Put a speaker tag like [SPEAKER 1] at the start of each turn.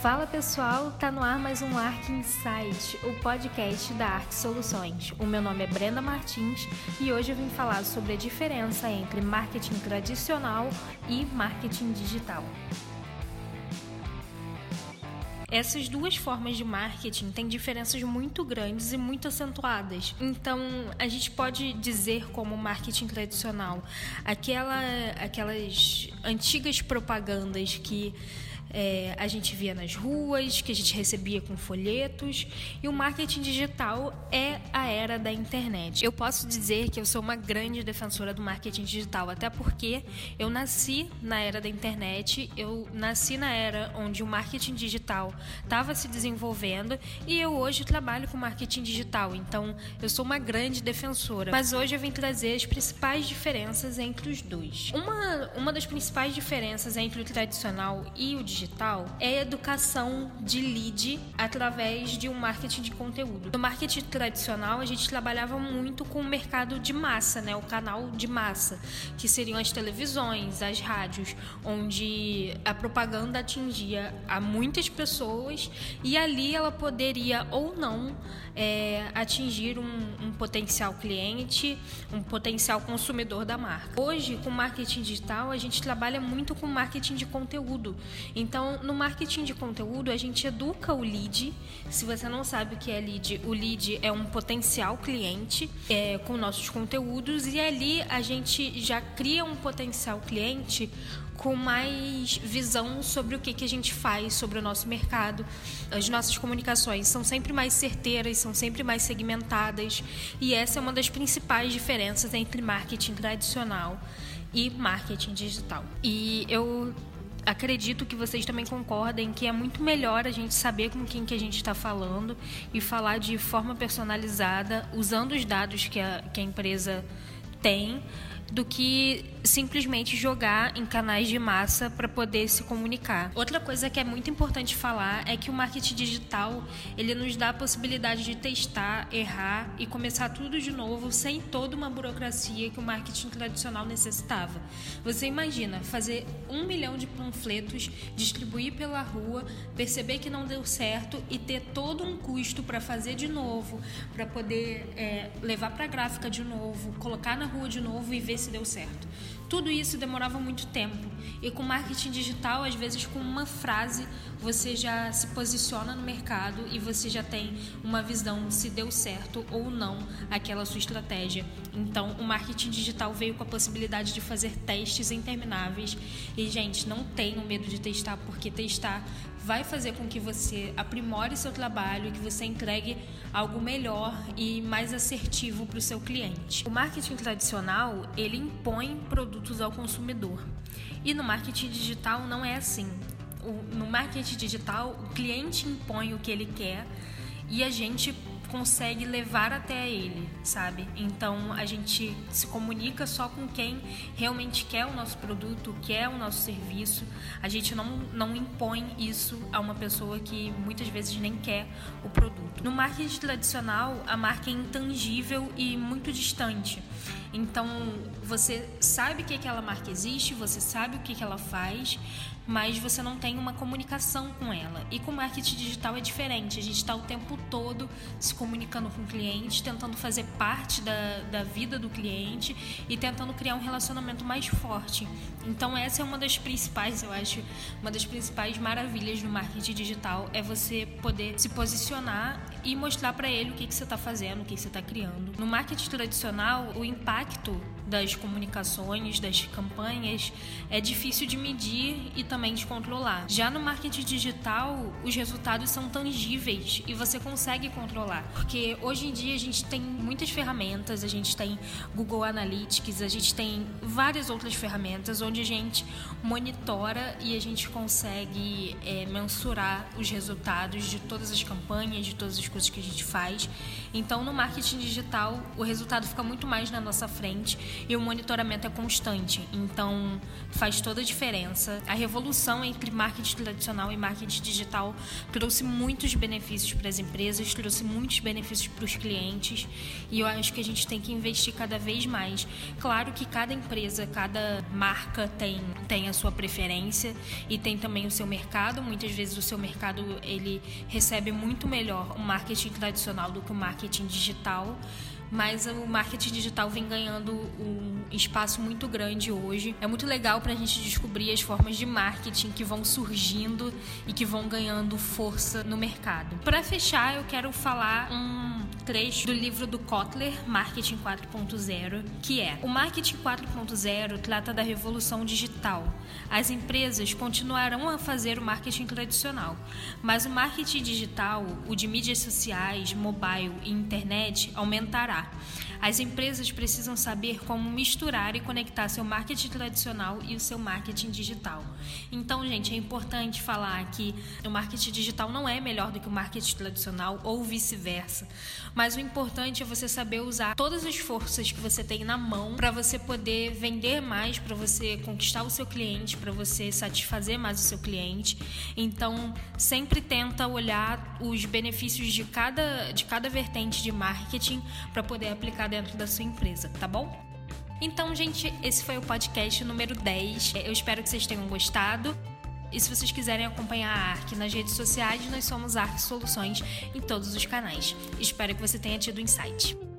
[SPEAKER 1] Fala pessoal, tá no ar mais um Arc Insight, o podcast da Arc Soluções. O meu nome é Brenda Martins e hoje eu vim falar sobre a diferença entre marketing tradicional e marketing digital. Essas duas formas de marketing têm diferenças muito grandes e muito acentuadas. Então, a gente pode dizer como marketing tradicional aquela, aquelas antigas propagandas que é, a gente via nas ruas, que a gente recebia com folhetos, e o marketing digital é a era da internet. Eu posso dizer que eu sou uma grande defensora do marketing digital, até porque eu nasci na era da internet, eu nasci na era onde o marketing digital estava se desenvolvendo e eu hoje trabalho com marketing digital, então eu sou uma grande defensora. Mas hoje eu vim trazer as principais diferenças entre os dois. Uma, uma das principais diferenças entre o tradicional e o digital digital é a educação de lead através de um marketing de conteúdo. No marketing tradicional, a gente trabalhava muito com o mercado de massa, né? o canal de massa, que seriam as televisões, as rádios, onde a propaganda atingia a muitas pessoas e ali ela poderia ou não é, atingir um, um potencial cliente, um potencial consumidor da marca. Hoje, com marketing digital, a gente trabalha muito com marketing de conteúdo. Então, no marketing de conteúdo, a gente educa o lead. Se você não sabe o que é lead, o lead é um potencial cliente é, com nossos conteúdos e ali a gente já cria um potencial cliente com mais visão sobre o que, que a gente faz, sobre o nosso mercado. As nossas comunicações são sempre mais certeiras, são sempre mais segmentadas, e essa é uma das principais diferenças entre marketing tradicional e marketing digital. E eu acredito que vocês também concordem que é muito melhor a gente saber com quem que a gente está falando e falar de forma personalizada, usando os dados que a, que a empresa tem, do que simplesmente jogar em canais de massa para poder se comunicar. Outra coisa que é muito importante falar é que o marketing digital ele nos dá a possibilidade de testar, errar e começar tudo de novo sem toda uma burocracia que o marketing tradicional necessitava. Você imagina fazer um milhão de panfletos, distribuir pela rua, perceber que não deu certo e ter todo um custo para fazer de novo, para poder é, levar para a gráfica de novo, colocar na rua de novo e ver se deu certo. Tudo isso demorava muito tempo. E com marketing digital, às vezes com uma frase, você já se posiciona no mercado e você já tem uma visão se deu certo ou não aquela sua estratégia. Então, o marketing digital veio com a possibilidade de fazer testes intermináveis. E, gente, não tenham medo de testar, porque testar vai fazer com que você aprimore seu trabalho, que você entregue algo melhor e mais assertivo para o seu cliente. O marketing tradicional ele impõe produtos ao consumidor e no marketing digital não é assim. no marketing digital o cliente impõe o que ele quer e a gente consegue levar até ele, sabe? Então a gente se comunica só com quem realmente quer o nosso produto, quer o nosso serviço. A gente não, não impõe isso a uma pessoa que muitas vezes nem quer o produto. No marketing tradicional, a marca é intangível e muito distante. Então você sabe que aquela marca existe, você sabe o que, que ela faz, mas você não tem uma comunicação com ela. E com marketing digital é diferente. A gente está o tempo todo se comunicando com o cliente, tentando fazer parte da, da vida do cliente e tentando criar um relacionamento mais forte. Então essa é uma das principais, eu acho, uma das principais maravilhas do marketing digital é você poder se posicionar e mostrar para ele o que, que você está fazendo, o que, que você está criando. No marketing tradicional, o impacto das comunicações, das campanhas, é difícil de medir e também de controlar. Já no marketing digital, os resultados são tangíveis e você consegue controlar. Porque hoje em dia a gente tem muitas ferramentas, a gente tem Google Analytics, a gente tem várias outras ferramentas onde a gente monitora e a gente consegue é, mensurar os resultados de todas as campanhas, de todas as coisas que a gente faz. Então, no marketing digital, o resultado fica muito mais na nossa frente e o monitoramento é constante. Então, faz toda a diferença. A revolução entre marketing tradicional e marketing digital trouxe muitos benefícios para as empresas, trouxe muitos benefícios para os clientes e eu acho que a gente tem que investir cada vez mais. Claro que cada empresa, cada marca tem, tem a sua preferência e tem também o seu mercado. Muitas vezes o seu mercado ele recebe muito melhor o marketing tradicional do que o marketing digital mas o marketing digital vem ganhando um espaço muito grande hoje. É muito legal para a gente descobrir as formas de marketing que vão surgindo e que vão ganhando força no mercado. Para fechar, eu quero falar um trecho do livro do Kotler, Marketing 4.0, que é: O marketing 4.0 trata da revolução digital. As empresas continuarão a fazer o marketing tradicional, mas o marketing digital, o de mídias sociais, mobile e internet, aumentará. As empresas precisam saber como misturar e conectar seu marketing tradicional e o seu marketing digital. Então, gente, é importante falar que o marketing digital não é melhor do que o marketing tradicional ou vice-versa. Mas o importante é você saber usar todas as forças que você tem na mão para você poder vender mais, para você conquistar o seu cliente, para você satisfazer mais o seu cliente. Então, sempre tenta olhar os benefícios de cada, de cada vertente de marketing para poder aplicar dentro da sua empresa, tá bom? Então, gente, esse foi o podcast número 10. Eu espero que vocês tenham gostado. E se vocês quiserem acompanhar a ARC nas redes sociais, nós somos ARC Soluções em todos os canais. Espero que você tenha tido insight.